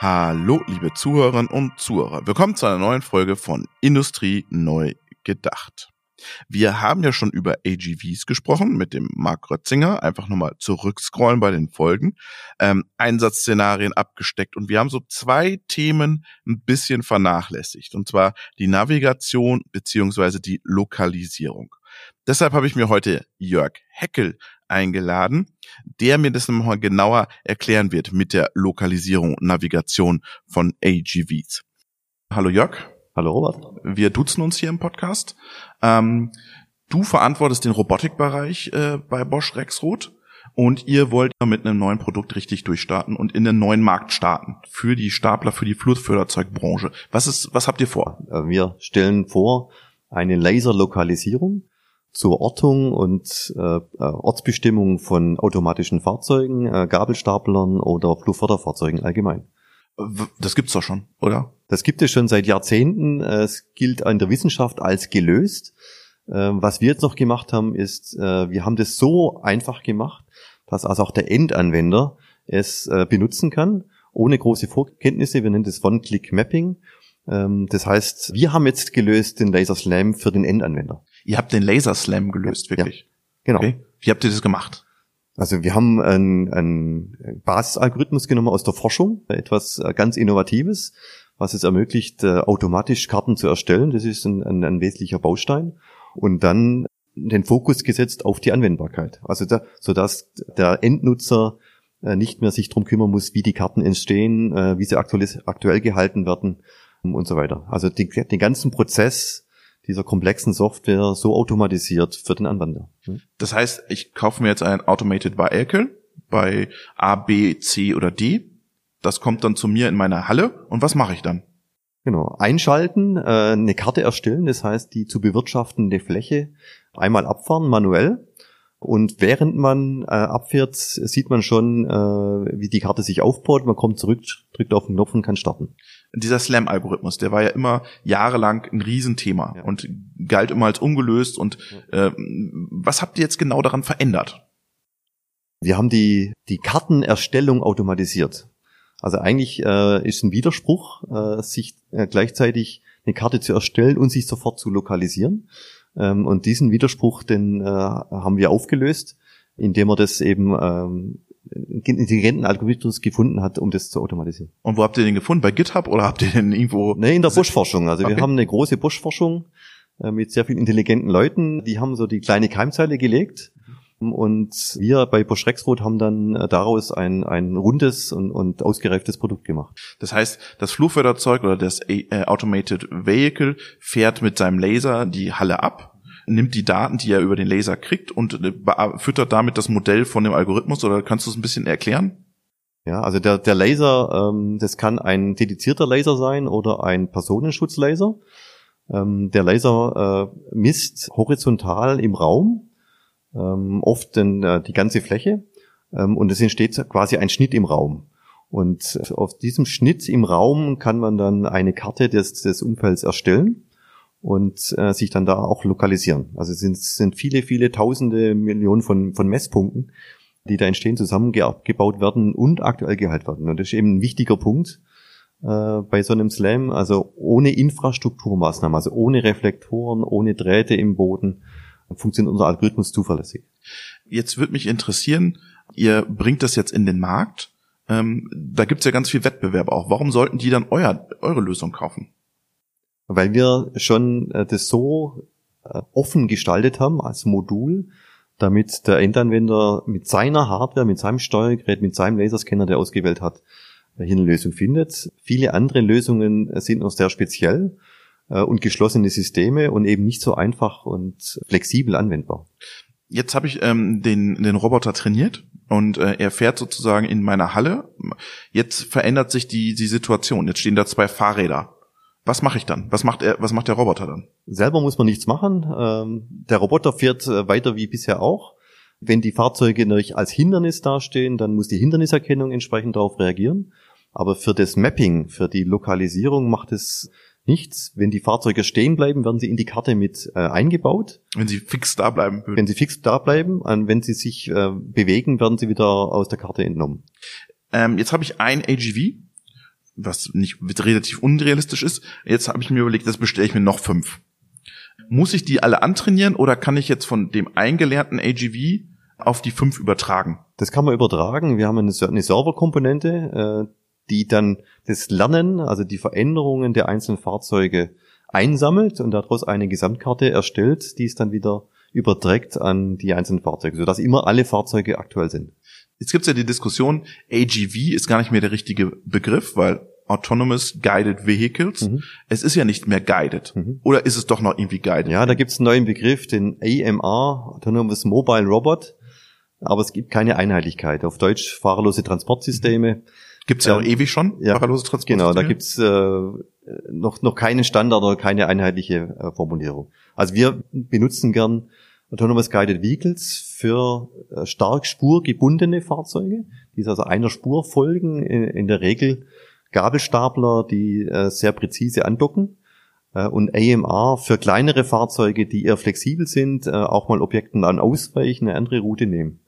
Hallo, liebe Zuhörerinnen und Zuhörer. Willkommen zu einer neuen Folge von Industrie neu gedacht. Wir haben ja schon über AGVs gesprochen mit dem Mark Rötzinger. Einfach nochmal zurückscrollen bei den Folgen. Ähm, Einsatzszenarien abgesteckt und wir haben so zwei Themen ein bisschen vernachlässigt. Und zwar die Navigation beziehungsweise die Lokalisierung. Deshalb habe ich mir heute Jörg Heckel eingeladen, der mir das nochmal genauer erklären wird mit der Lokalisierung und Navigation von AGVs. Hallo Jörg. Hallo Robert. Wir duzen uns hier im Podcast. Ähm, du verantwortest den Robotikbereich äh, bei Bosch Rexroth und ihr wollt mit einem neuen Produkt richtig durchstarten und in den neuen Markt starten für die Stapler, für die Flutförderzeugbranche. Was ist, was habt ihr vor? Äh, wir stellen vor eine Laserlokalisierung zur Ortung und äh, äh, Ortsbestimmung von automatischen Fahrzeugen, äh, Gabelstaplern oder Flugförderfahrzeugen allgemein. Das gibt's doch schon, oder? Das gibt es schon seit Jahrzehnten. Es gilt in der Wissenschaft als gelöst. Ähm, was wir jetzt noch gemacht haben, ist, äh, wir haben das so einfach gemacht, dass also auch der Endanwender es äh, benutzen kann, ohne große Vorkenntnisse. Wir nennen das One-Click-Mapping. Ähm, das heißt, wir haben jetzt gelöst den Laser Slam für den Endanwender. Ihr habt den Laser Slam gelöst, wirklich? Ja, genau. Okay. Wie habt ihr das gemacht? Also wir haben einen, einen Basisalgorithmus genommen aus der Forschung, etwas äh, ganz Innovatives, was es ermöglicht, äh, automatisch Karten zu erstellen. Das ist ein, ein, ein wesentlicher Baustein. Und dann den Fokus gesetzt auf die Anwendbarkeit. Also da, so dass der Endnutzer äh, nicht mehr sich drum kümmern muss, wie die Karten entstehen, wie sie aktuell, aktuell gehalten werden und so weiter. Also den, den ganzen Prozess dieser komplexen Software so automatisiert für den Anwender. Hm? Das heißt, ich kaufe mir jetzt ein Automated Vehicle bei A, B, C oder D. Das kommt dann zu mir in meine Halle und was mache ich dann? Genau, einschalten, äh, eine Karte erstellen, das heißt die zu bewirtschaftende Fläche einmal abfahren manuell und während man äh, abfährt, sieht man schon, äh, wie die Karte sich aufbaut. Man kommt zurück, drückt auf den Knopf und kann starten. Dieser Slam-Algorithmus, der war ja immer jahrelang ein Riesenthema ja. und galt immer als ungelöst. Und äh, was habt ihr jetzt genau daran verändert? Wir haben die, die Kartenerstellung automatisiert. Also eigentlich äh, ist ein Widerspruch, äh, sich äh, gleichzeitig eine Karte zu erstellen und sich sofort zu lokalisieren. Ähm, und diesen Widerspruch, den äh, haben wir aufgelöst, indem er das eben ähm, intelligenten Algorithmus gefunden hat, um das zu automatisieren. Und wo habt ihr den gefunden? Bei GitHub oder habt ihr den irgendwo? Nee, in der Buschforschung. Also okay. wir haben eine große Buschforschung äh, mit sehr vielen intelligenten Leuten. Die haben so die kleine Keimzeile gelegt. Und wir bei Bosch Rexroth haben dann äh, daraus ein, ein rundes und, und ausgereiftes Produkt gemacht. Das heißt, das Flugförderzeug oder das äh, Automated Vehicle fährt mit seinem Laser die Halle ab nimmt die Daten, die er über den Laser kriegt und äh, füttert damit das Modell von dem Algorithmus oder kannst du es ein bisschen erklären? Ja, also der, der Laser, ähm, das kann ein dedizierter Laser sein oder ein Personenschutzlaser. Ähm, der Laser äh, misst horizontal im Raum, ähm, oft den, äh, die ganze Fläche, ähm, und es entsteht quasi ein Schnitt im Raum. Und auf diesem Schnitt im Raum kann man dann eine Karte des, des Umfelds erstellen und äh, sich dann da auch lokalisieren. Also es sind, sind viele, viele tausende Millionen von, von Messpunkten, die da entstehen, zusammengebaut werden und aktuell gehalten werden. Und das ist eben ein wichtiger Punkt äh, bei so einem Slam, also ohne Infrastrukturmaßnahmen, also ohne Reflektoren, ohne Drähte im Boden, funktioniert unser Algorithmus zuverlässig. Jetzt würde mich interessieren, ihr bringt das jetzt in den Markt. Ähm, da gibt's ja ganz viel Wettbewerb auch. Warum sollten die dann euer, eure Lösung kaufen? Weil wir schon äh, das so äh, offen gestaltet haben als Modul, damit der Endanwender mit seiner Hardware, mit seinem Steuergerät, mit seinem Laserscanner, der ausgewählt hat, äh, hier eine Lösung findet. Viele andere Lösungen sind noch sehr speziell und geschlossene Systeme und eben nicht so einfach und flexibel anwendbar. Jetzt habe ich ähm, den, den Roboter trainiert und äh, er fährt sozusagen in meiner Halle. Jetzt verändert sich die, die Situation. Jetzt stehen da zwei Fahrräder was mache ich dann? Was macht er, was macht der Roboter dann? Selber muss man nichts machen. Ähm, der Roboter fährt äh, weiter wie bisher auch. Wenn die Fahrzeuge natürlich als Hindernis dastehen, dann muss die Hinderniserkennung entsprechend darauf reagieren. Aber für das Mapping, für die Lokalisierung macht es nichts. Wenn die Fahrzeuge stehen bleiben, werden sie in die Karte mit äh, eingebaut. Wenn sie fix da bleiben würden. Wenn sie fix da bleiben, und wenn sie sich äh, bewegen, werden sie wieder aus der Karte entnommen. Ähm, jetzt habe ich ein AGV was nicht relativ unrealistisch ist. Jetzt habe ich mir überlegt, das bestelle ich mir noch fünf. Muss ich die alle antrainieren oder kann ich jetzt von dem eingelernten AGV auf die fünf übertragen? Das kann man übertragen. Wir haben eine, eine Serverkomponente, äh, die dann das Lernen, also die Veränderungen der einzelnen Fahrzeuge einsammelt und daraus eine Gesamtkarte erstellt, die es dann wieder überträgt an die einzelnen Fahrzeuge, sodass immer alle Fahrzeuge aktuell sind. Jetzt gibt's ja die Diskussion, AGV ist gar nicht mehr der richtige Begriff, weil Autonomous Guided Vehicles, mhm. es ist ja nicht mehr guided. Mhm. Oder ist es doch noch irgendwie guided? Ja, da gibt's einen neuen Begriff, den AMR, Autonomous Mobile Robot, aber es gibt keine Einheitlichkeit. Auf Deutsch fahrerlose Transportsysteme. Gibt's ja auch ewig schon, ja, fahrerlose Transportsysteme? Genau, da gibt's äh, noch, noch keinen Standard oder keine einheitliche äh, Formulierung. Also wir benutzen gern Autonomous Guided Vehicles für äh, stark spurgebundene Fahrzeuge, die also einer Spur folgen, in, der Regel Gabelstapler, die äh, sehr präzise andocken äh, und AMR für kleinere Fahrzeuge, die eher flexibel sind, auch mal Objekten dann ausweichen, eine andere Route nehmen.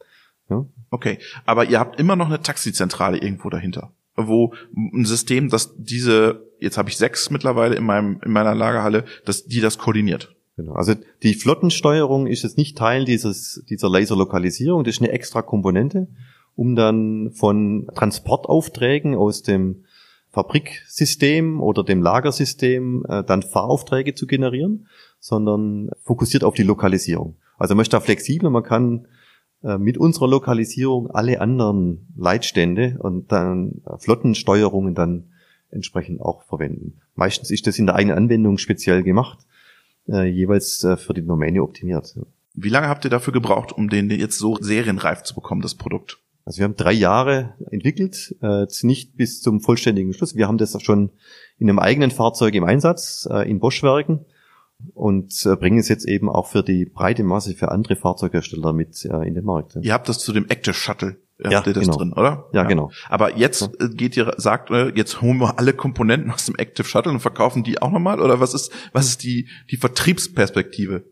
Ja? Okay, aber ihr habt immer noch eine Taxizentrale irgendwo dahinter, wo ein System, das diese, jetzt habe ich sechs mittlerweile in meinem in meiner Lagerhalle, dass die das koordiniert. Genau. Also die Flottensteuerung ist jetzt nicht Teil dieses, dieser Laserlokalisierung, das ist eine extra Komponente, um dann von Transportaufträgen aus dem Fabriksystem oder dem Lagersystem äh, dann Fahraufträge zu generieren, sondern fokussiert auf die Lokalisierung. Also man ist da flexibel, man kann äh, mit unserer Lokalisierung alle anderen Leitstände und dann Flottensteuerungen dann entsprechend auch verwenden. Meistens ist das in der eigenen Anwendung speziell gemacht äh, jeweils äh, für die Domäne optimiert. Wie lange habt ihr dafür gebraucht, um den jetzt so serienreif zu bekommen, das Produkt? Also wir haben drei Jahre entwickelt, äh, nicht bis zum vollständigen Schluss. Wir haben das schon in einem eigenen Fahrzeug im Einsatz, äh, in Bosch-Werken und äh, bringen es jetzt eben auch für die breite Masse für andere Fahrzeughersteller mit äh, in den Markt. Ihr habt das zu dem Active Shuttle ja, habt ihr das genau. drin, oder? Ja, ja, genau. Aber jetzt. Äh, geht ihr, sagt, äh, jetzt holen wir alle Komponenten aus dem Active Shuttle und verkaufen die auch nochmal? Oder was ist, was ist die, die Vertriebsperspektive?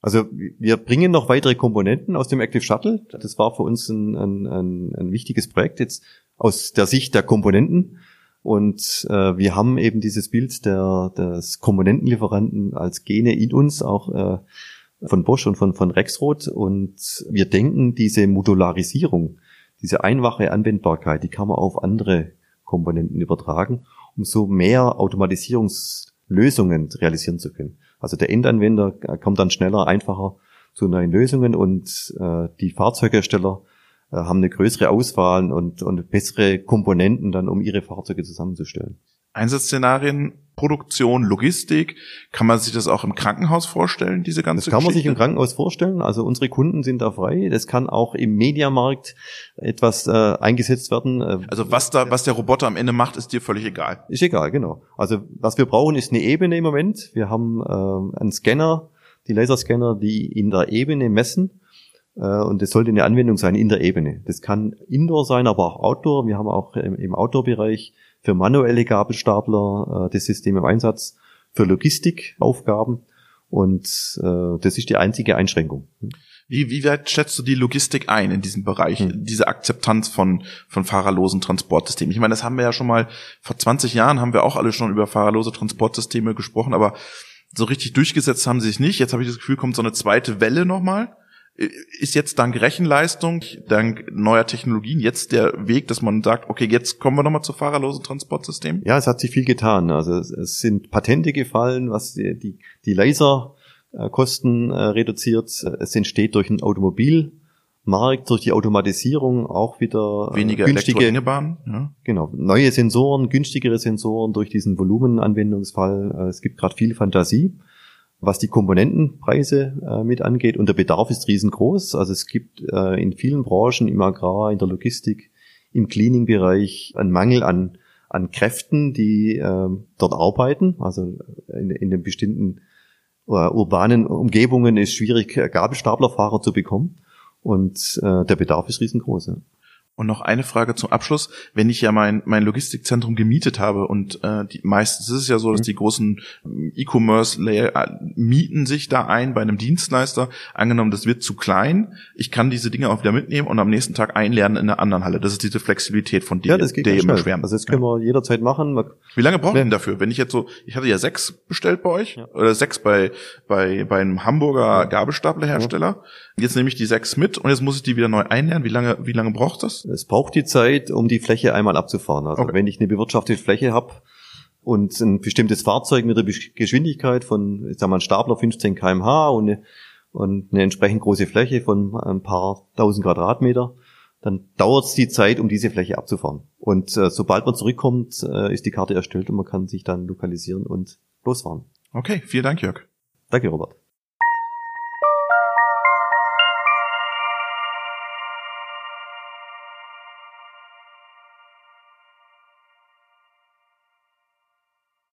Also wir bringen noch weitere Komponenten aus dem Active Shuttle. Das war für uns ein, ein, ein, ein wichtiges Projekt jetzt aus der Sicht der Komponenten. Und äh, wir haben eben dieses Bild der, des Komponentenlieferanten als Gene in uns auch äh, von Bosch und von, von Rexroth. Und wir denken, diese Modularisierung, diese einfache Anwendbarkeit, die kann man auf andere Komponenten übertragen, um so mehr Automatisierungslösungen realisieren zu können. Also der Endanwender kommt dann schneller, einfacher zu neuen Lösungen und äh, die Fahrzeughersteller äh, haben eine größere Auswahl und, und bessere Komponenten dann, um ihre Fahrzeuge zusammenzustellen. Einsatzszenarien, Produktion, Logistik. Kann man sich das auch im Krankenhaus vorstellen, diese ganze Das kann Geschichte? man sich im Krankenhaus vorstellen. Also unsere Kunden sind da frei. Das kann auch im Mediamarkt etwas äh, eingesetzt werden. Äh, also was da, was der Roboter am Ende macht, ist dir völlig egal. Ist egal, genau. Also was wir brauchen, ist eine Ebene im Moment. Wir haben äh, einen Scanner, die Laserscanner, die in der Ebene messen. Äh, und das sollte eine Anwendung sein in der Ebene. Das kann Indoor sein, aber auch Outdoor. Wir haben auch im, im Outdoor-Bereich für manuelle Gabelstapler äh, das System im Einsatz, für Logistikaufgaben und äh, das ist die einzige Einschränkung. Wie, wie weit schätzt du die Logistik ein in diesem Bereich, hm. diese Akzeptanz von, von fahrerlosen Transportsystemen? Ich meine, das haben wir ja schon mal, vor 20 Jahren haben wir auch alle schon über fahrerlose Transportsysteme gesprochen, aber so richtig durchgesetzt haben sie sich nicht. Jetzt habe ich das Gefühl, kommt so eine zweite Welle nochmal ist jetzt dank Rechenleistung, dank neuer Technologien jetzt der Weg, dass man sagt, okay, jetzt kommen wir nochmal zu fahrerlosen Transportsystemen? Ja, es hat sich viel getan. Also es sind Patente gefallen, was die, die, die Laserkosten äh, reduziert. Es entsteht durch ein Automobilmarkt, durch die Automatisierung auch wieder äh, weniger günstige ja. Genau, neue Sensoren, günstigere Sensoren durch diesen Volumenanwendungsfall. Äh, es gibt gerade viel Fantasie was die Komponentenpreise äh, mit angeht. Und der Bedarf ist riesengroß. Also es gibt äh, in vielen Branchen, im Agrar, in der Logistik, im Cleaning-Bereich einen Mangel an, an Kräften, die äh, dort arbeiten. Also in, in den bestimmten äh, urbanen Umgebungen ist schwierig, Gabelstaplerfahrer zu bekommen. Und äh, der Bedarf ist riesengroß. Ja. Und noch eine Frage zum Abschluss. Wenn ich ja mein, mein Logistikzentrum gemietet habe und äh, die, meistens ist es ja so, dass mhm. die großen ähm, E-Commerce-Layer äh, mieten sich da ein bei einem Dienstleister. Angenommen, das wird zu klein. Ich kann diese Dinge auch wieder mitnehmen und am nächsten Tag einlernen in einer anderen Halle. Das ist diese Flexibilität von dir, ja, das geht der immer schwärmt. Also das können wir jederzeit machen. Wie lange braucht ihr denn dafür? Wenn ich jetzt so, ich hatte ja sechs bestellt bei euch ja. oder sechs bei, bei, bei einem Hamburger Gabelstaplerhersteller. Jetzt nehme ich die sechs mit und jetzt muss ich die wieder neu einlernen. Wie lange, wie lange braucht das? Es braucht die Zeit, um die Fläche einmal abzufahren. Also okay. wenn ich eine bewirtschaftete Fläche habe und ein bestimmtes Fahrzeug mit der Geschwindigkeit von, ich sag mal, ein Stapler 15 kmh und eine, und eine entsprechend große Fläche von ein paar tausend Quadratmeter, dann dauert es die Zeit, um diese Fläche abzufahren. Und äh, sobald man zurückkommt, äh, ist die Karte erstellt und man kann sich dann lokalisieren und losfahren. Okay, vielen Dank, Jörg. Danke, Robert.